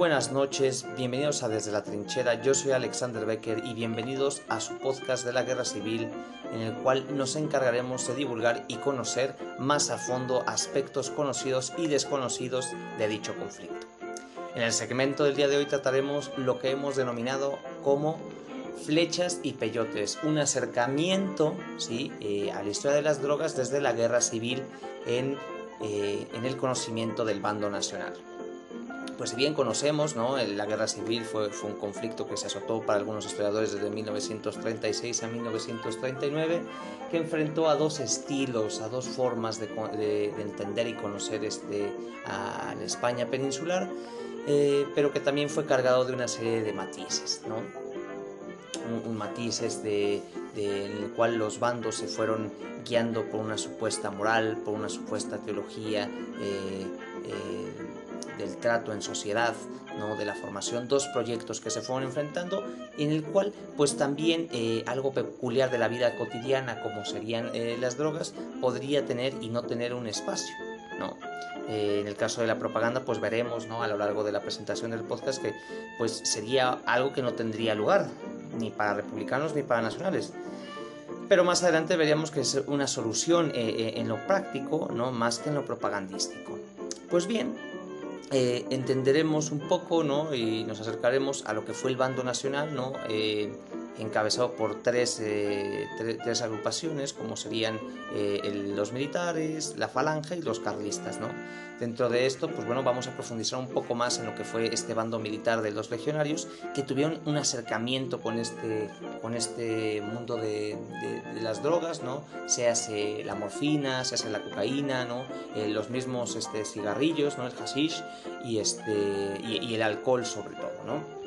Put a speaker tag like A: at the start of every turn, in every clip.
A: buenas noches, bienvenidos a Desde la Trinchera, yo soy Alexander Becker y bienvenidos a su podcast de la Guerra Civil en el cual nos encargaremos de divulgar y conocer más a fondo aspectos conocidos y desconocidos de dicho conflicto. En el segmento del día de hoy trataremos lo que hemos denominado como flechas y peyotes, un acercamiento ¿sí? Eh, a la historia de las drogas desde la guerra civil en, eh, en el conocimiento del bando nacional pues bien conocemos, ¿no? la guerra civil fue, un conflicto que se azotó para algunos historiadores desde 1936 a 1939, que enfrentó a dos estilos, a dos formas de, de, entender y conocer este, a la España peninsular, eh, pero que también fue cargado de una serie de matices, ¿no? matices de, de, en el cual los bandos se fueron guiando por una supuesta moral, por una supuesta teología. Eh, eh, del trato en sociedad, ¿no? de la formación, dos proyectos que se fueron enfrentando, en el cual pues también eh, algo peculiar de la vida cotidiana, como serían eh, las drogas, podría tener y no tener un espacio. ¿no? Eh, en el caso de la propaganda, pues veremos ¿no? a lo largo de la presentación del podcast que pues sería algo que no tendría lugar, ni para republicanos ni para nacionales pero más adelante veríamos que es una solución en lo práctico, ¿no? más que en lo propagandístico. Pues bien, eh, entenderemos un poco ¿no? y nos acercaremos a lo que fue el bando nacional, ¿no? Eh, encabezado por tres, eh, tres, agrupaciones, como serían los militares, la falange y los carlistas. ¿no? Dentro de esto, pues bueno, vamos a profundizar un poco más en lo que fue este bando militar de los legionarios, que tuvieron un acercamiento con este, con este mundo de, las drogas, ¿no? Sea la morfina, sea la cocaína, ¿no? Eh, los mismos este, cigarrillos, ¿no? El hashish y, este, y, el alcohol sobre todo, ¿no?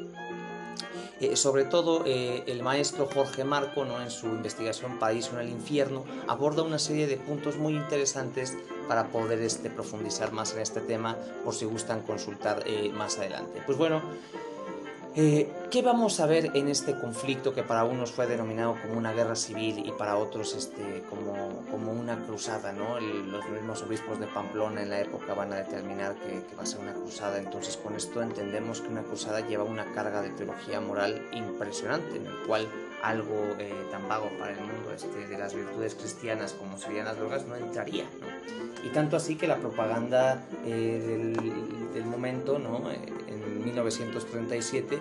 A: Eh, sobre todo eh, el maestro Jorge Marco, ¿no? en su investigación País en el infierno, aborda una serie de puntos muy interesantes para poder este, profundizar más en este tema por si gustan consultar eh, más adelante. Pues bueno, eh, ¿Qué vamos a ver en este conflicto que para unos fue denominado como una guerra civil y para otros este, como, como una cruzada? ¿no? los mismos obispos de Pamplona en la época van a determinar que, va a ser una cruzada. Entonces con esto entendemos que una cruzada lleva una carga de teología moral impresionante, en el cual algo eh, tan vago para el mundo este, de las virtudes cristianas como serían las drogas no entraría. ¿no? Y tanto así que la propaganda eh, del, del, momento, ¿no? 1937,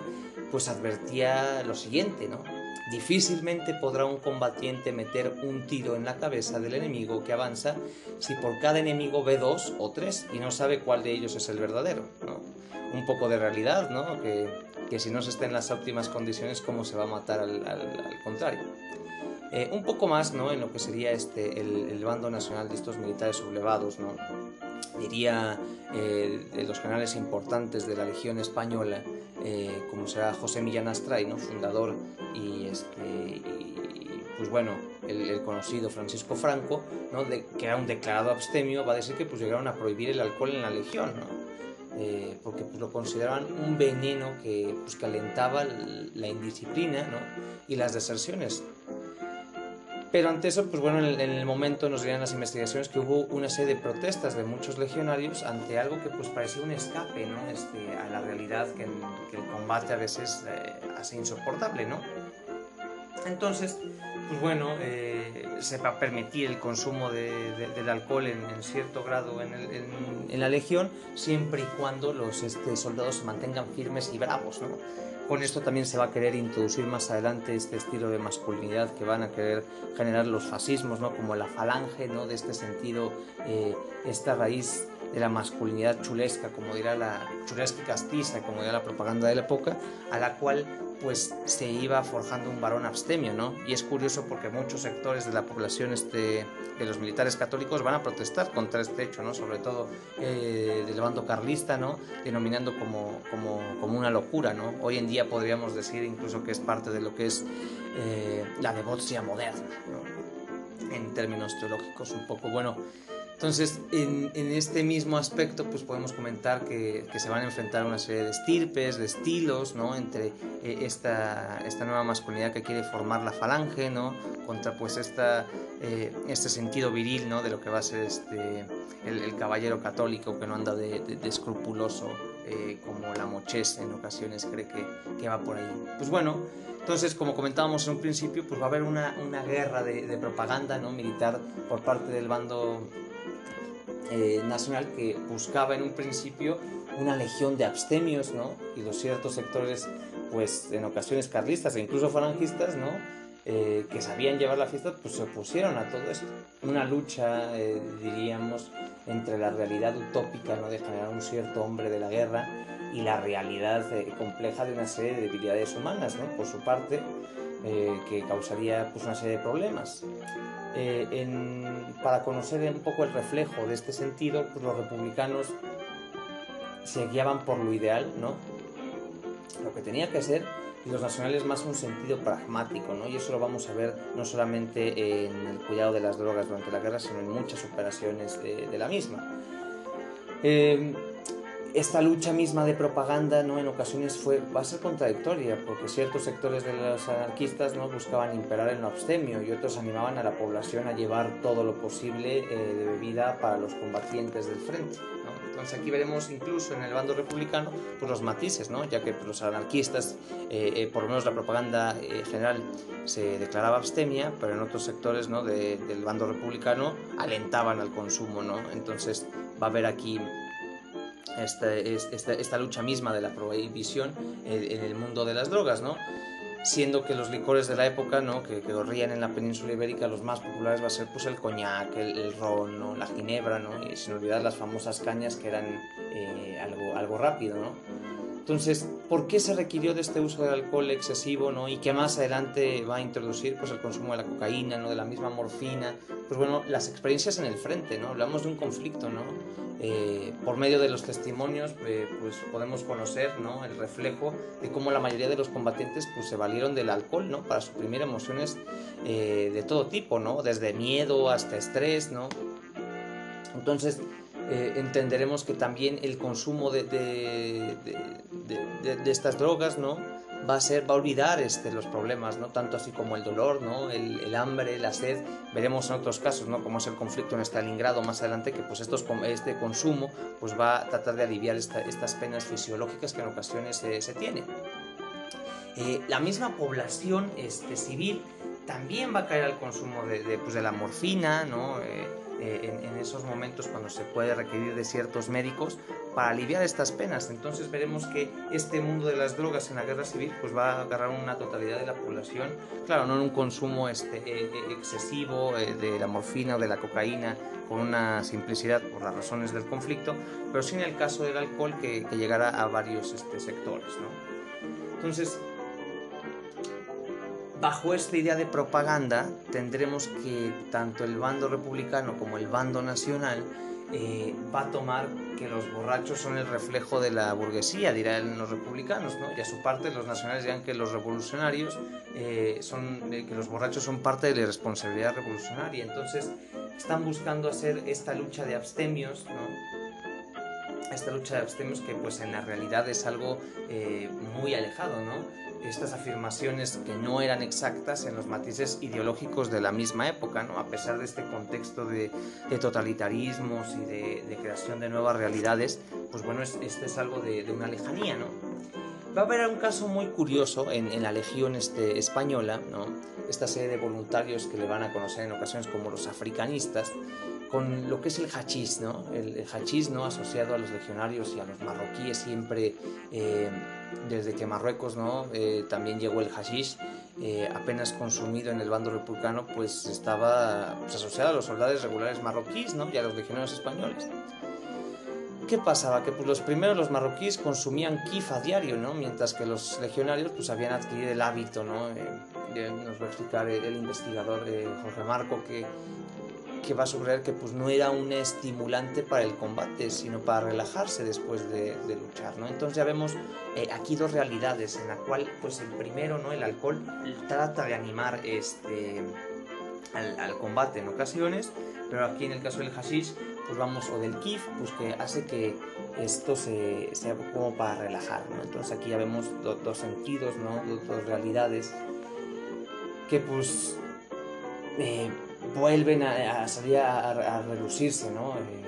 A: pues advertía lo siguiente, ¿no? Difícilmente podrá un combatiente meter un tiro en la cabeza del enemigo que avanza si por cada enemigo ve dos o tres y no sabe cuál de ellos es el verdadero. Un poco de realidad, ¿no? Que, que si no se está en las óptimas condiciones, ¿cómo se va a matar al, al, contrario? Eh, un poco más ¿no? en lo que sería este, el, el, bando nacional de estos militares sublevados, ¿no? Diría eh, de los canales importantes de la Legión Española, eh, como será José Millán Astray, ¿no? fundador y, este, pues bueno, el, conocido Francisco Franco, ¿no? de, que era un declarado abstemio, va a decir que pues llegaron a prohibir el alcohol en la Legión, ¿no? Eh, porque pues, lo consideraban un veneno que pues, calentaba la indisciplina ¿no? y las deserciones. Pero ante eso, pues bueno, en el, momento nos dirían las investigaciones que hubo una serie de protestas de muchos legionarios ante algo que pues parecía un escape, ¿no? Este, a la realidad que, el combate a veces eh, hace insoportable, ¿no? Entonces, pues bueno, eh, se va a permitir el consumo del alcohol en, cierto grado en, la legión, siempre y cuando los este, soldados se mantengan firmes y bravos, ¿no? Con esto también se va a querer introducir más adelante este estilo de masculinidad que van a querer generar los fascismos, ¿no? como la falange, ¿no? de este sentido, eh, esta raíz de la masculinidad chulesca, como dirá la chulesca castiza, como dirá la propaganda de la época, a la cual pues se iba forjando un varón abstemio, ¿no? Y es curioso porque muchos sectores de la población este, de los militares católicos van a protestar contra este hecho, ¿no? Sobre todo eh, del bando carlista, ¿no? Denominando como, como, como, una locura, ¿no? Hoy en día podríamos decir incluso que es parte de lo que es eh, la devocia moderna, ¿no? En términos teológicos un poco, bueno, Entonces, en, este mismo aspecto, pues podemos comentar que, se van a enfrentar una serie de estirpes, de estilos, ¿no? Entre eh, esta, esta, nueva masculinidad que quiere formar la falange, ¿no? Contra pues esta, eh, este sentido viril, ¿no? De lo que va a ser este, el, caballero católico que no anda de, escrupuloso eh, como la mochés en ocasiones cree que, que, va por ahí. Pues bueno, entonces como comentábamos en un principio, pues va a haber una, una guerra de, de propaganda, ¿no? Militar por parte del bando eh, nacional que buscaba en un principio una legión de abstemios, ¿no? Y los ciertos sectores, pues en ocasiones carlistas e incluso falangistas, ¿no? Eh, que sabían llevar la fiesta, pues se opusieron a todo esto. Una lucha, eh, diríamos, entre la realidad utópica, ¿no? De generar un cierto hombre de la guerra y la realidad compleja de una serie de debilidades humanas, ¿no? Por su parte, que causaría pues, una serie de problemas. Eh, para conocer un poco el reflejo de este sentido, pues los republicanos se guiaban por lo ideal, ¿no? Lo que tenía que ser, y los nacionales más un sentido pragmático, ¿no? Y eso lo vamos a ver no solamente en el cuidado de las drogas durante la guerra, sino en muchas operaciones de, la misma. Eh, esta lucha misma de propaganda ¿no? en ocasiones fue, va a ser contradictoria, porque ciertos sectores de los anarquistas ¿no? buscaban imperar en lo abstemio y otros animaban a la población a llevar todo lo posible eh, de bebida para los combatientes del frente. ¿no? Entonces aquí veremos incluso en el bando republicano pues, los matices, ¿no? ya que los anarquistas, eh, eh, por lo menos la propaganda general, se declaraba abstemia, pero en otros sectores ¿no? del bando republicano alentaban al consumo. ¿no? Entonces va a haber aquí esta, esta, lucha misma de la prohibición en el mundo de las drogas, ¿no? Siendo que los licores de la época, ¿no? Que, corrían en la península ibérica, los más populares va a ser pues el coñac, el, ron, la ginebra, ¿no? Y sin olvidar las famosas cañas que eran eh, algo, algo rápido, ¿no? Entonces, ¿por qué se requirió de este uso del alcohol excesivo, ¿no? Y que más adelante va a introducir pues, el consumo de la cocaína, ¿no? De la misma morfina. Pues bueno, las experiencias en el frente, ¿no? Hablamos de un conflicto, ¿no? Eh, por medio de los testimonios, eh, pues podemos conocer, ¿no? El reflejo de cómo la mayoría de los combatientes, pues se valieron del alcohol, ¿no? Para suprimir emociones eh, de todo tipo, ¿no? Desde miedo hasta estrés, ¿no? Entonces, eh, entenderemos que también el consumo de, de, de, estas drogas ¿no? va a ser va a olvidar este, los problemas no tanto así como el dolor no el, el, hambre la sed. Veremos en otros casos no como es el conflicto en Stalingrado más adelante que pues estos este consumo pues va a tratar de aliviar estas penas fisiológicas que en ocasiones se tienen. Eh, la misma población este, civil también va a caer al consumo de, pues, la morfina no eh, eh, en, esos momentos cuando se puede requerir de ciertos médicos para aliviar estas penas. Entonces veremos que este mundo de las drogas en la guerra civil pues va a agarrar una totalidad de la población, claro, no en un consumo este, eh, excesivo de la morfina o de la cocaína con una simplicidad por las razones del conflicto, pero sí en el caso del alcohol que, llegará a varios este, sectores. ¿no? Entonces, bajo esta idea de propaganda tendremos que tanto el bando republicano como el bando nacional eh, va a tomar que los borrachos son el reflejo de la burguesía, dirán los republicanos, ¿no? y a su parte los nacionales dirán que los revolucionarios eh, son, eh, que los borrachos son parte de la responsabilidad revolucionaria. Entonces están buscando hacer esta lucha de abstemios, ¿no? esta lucha de abstemios que pues en la realidad es algo muy alejado, ¿no? Estas afirmaciones que no eran exactas en los matices ideológicos de la misma época, ¿no? a pesar de este contexto de, totalitarismos y de, creación de nuevas realidades, pues bueno, este es algo de, una lejanía. ¿no? Va a haber un caso muy curioso en, la Legión este, Española, ¿no? esta serie de voluntarios que le van a conocer en ocasiones como los africanistas, con lo que es el hachís, ¿no? El, hachís, ¿no? Asociado a los legionarios y a los marroquíes siempre, eh, desde que Marruecos, ¿no? Eh, también llegó el hachís, eh, apenas consumido en el bando republicano, pues estaba pues, asociado a los soldados regulares marroquíes, ¿no? Y a los legionarios españoles. ¿Qué pasaba? Que pues, los primeros, los marroquíes, consumían kif a diario, ¿no? Mientras que los legionarios, pues habían adquirido el hábito, ¿no? nos va a explicar el, investigador Jorge Marco que que va a subrayar que pues, no era un estimulante para el combate, sino para relajarse después de, luchar. ¿no? Entonces ya vemos eh, aquí dos realidades, en la cual pues, el primero, ¿no? el alcohol, trata de animar este, al, combate en ocasiones, pero aquí en el caso del hashish, pues vamos, o del kif, pues que hace que esto se, sea como para relajar, ¿no? Entonces aquí ya vemos dos sentidos, ¿no? Dos, realidades que pues eh, vuelven a, salir a, relucirse, ¿no? Eh,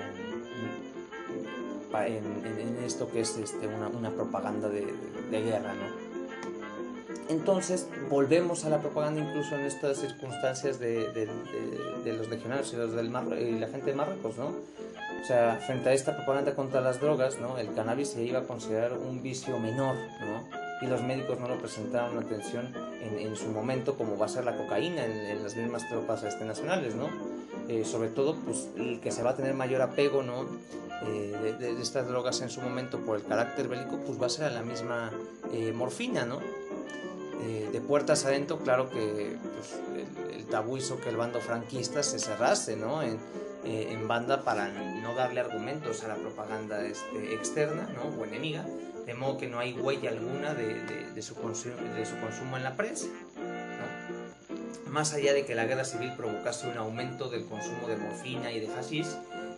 A: en, esto que es este, una, propaganda de, guerra, ¿no? Entonces volvemos a la propaganda incluso en estas circunstancias de, los legionarios y, los del y la gente de Marruecos, ¿no? O sea, frente a esta propaganda contra las drogas, ¿no? El cannabis se iba a considerar un vicio menor, ¿no? Y los médicos no lo presentaron atención en, su momento como va a ser la cocaína en, las mismas tropas este, nacionales, ¿no? Eh, sobre todo, pues, el que se va a tener mayor apego, ¿no? Eh, de, estas drogas en su momento por el carácter bélico, pues va a ser a la misma eh, morfina, ¿no? Eh, de puertas adentro, claro que pues, el, tabú hizo que el bando franquista se cerrase ¿no? en, eh, banda para no darle argumentos a la propaganda este, externa ¿no? o enemiga, de modo que no hay huella alguna de, su, consumo, de su consumo en la prensa. Más allá de que la guerra civil provocase un aumento del consumo de morfina y de hashish,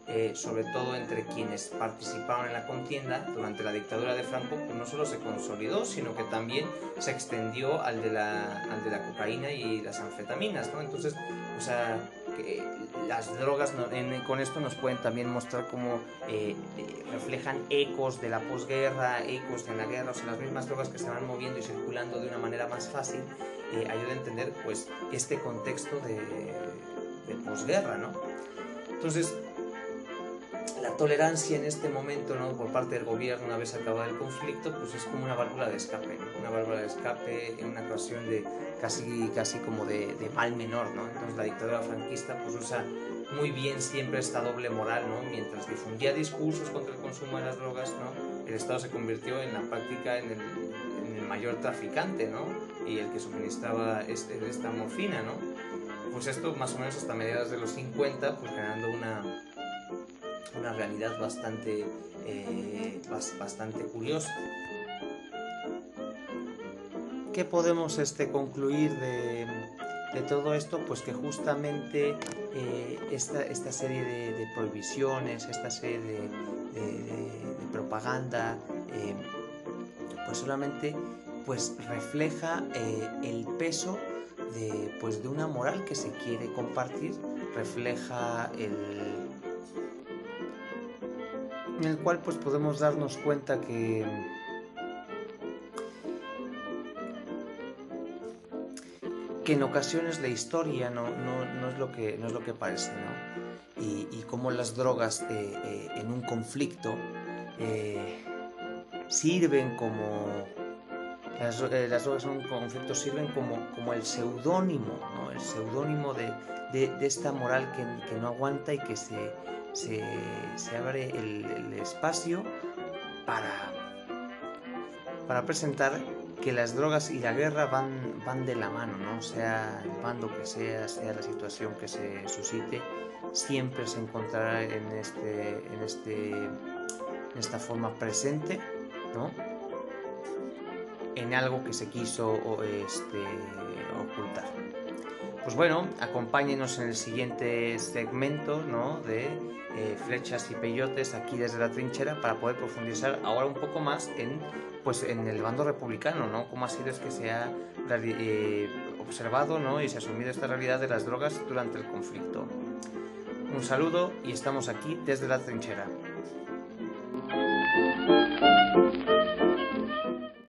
A: eh, sobre todo entre quienes participaron en la contienda durante la dictadura de Franco, pues no solo se consolidó, sino que también se extendió al de la, al de la cocaína y las anfetaminas, ¿no? Entonces, o sea, que las drogas con esto nos pueden también mostrar cómo eh, eh, reflejan ecos de la posguerra, ecos de la guerra, o sea, las mismas drogas que se van moviendo y circulando de una manera más fácil, ayuda a entender pues este contexto de, de posguerra, ¿no? Entonces, tolerancia en este momento ¿no? por parte del gobierno una vez acabado el conflicto pues es como una válvula de escape una válvula de escape en una ocasión de casi casi como de, mal menor ¿no? entonces la dictadura franquista pues usa muy bien siempre esta doble moral ¿no? mientras difundía discursos contra el consumo de las drogas ¿no? el Estado se convirtió en la práctica en el, mayor traficante ¿no? y el que suministraba este, esta morfina ¿no? pues esto más o menos hasta mediados de los 50 pues generando una una realidad bastante, eh, bastante curiosa. ¿Qué podemos este, concluir de, todo esto? Pues que justamente eh, esta, serie de, prohibiciones, esta serie de, propaganda, eh, pues solamente pues refleja el peso de, pues de una moral que se quiere compartir, refleja el, en el cual pues podemos darnos cuenta que que en ocasiones la historia no, es, lo que, no es lo que parece, ¿no? Y, y cómo las drogas eh, eh, en un conflicto eh, sirven como... Las, drogas en un conflicto sirven como, como el seudónimo, ¿no? El seudónimo de, esta moral que, que no aguanta y que se, se, abre el, espacio para, para presentar que las drogas y la guerra van, van de la mano, ¿no? sea el bando que sea, sea la situación que se suscite, siempre se encontrará en, este, en, este, en esta forma presente, ¿no? en algo que se quiso este, ocultar. Pues bueno, acompáñenos en el siguiente segmento ¿no? de eh, flechas y peyotes aquí desde la trinchera para poder profundizar ahora un poco más en, pues, en el bando republicano, ¿no? Cómo ha sido es que se ha eh, observado ¿no? y se ha asumido esta realidad de las drogas durante el conflicto. Un saludo y estamos aquí desde la trinchera.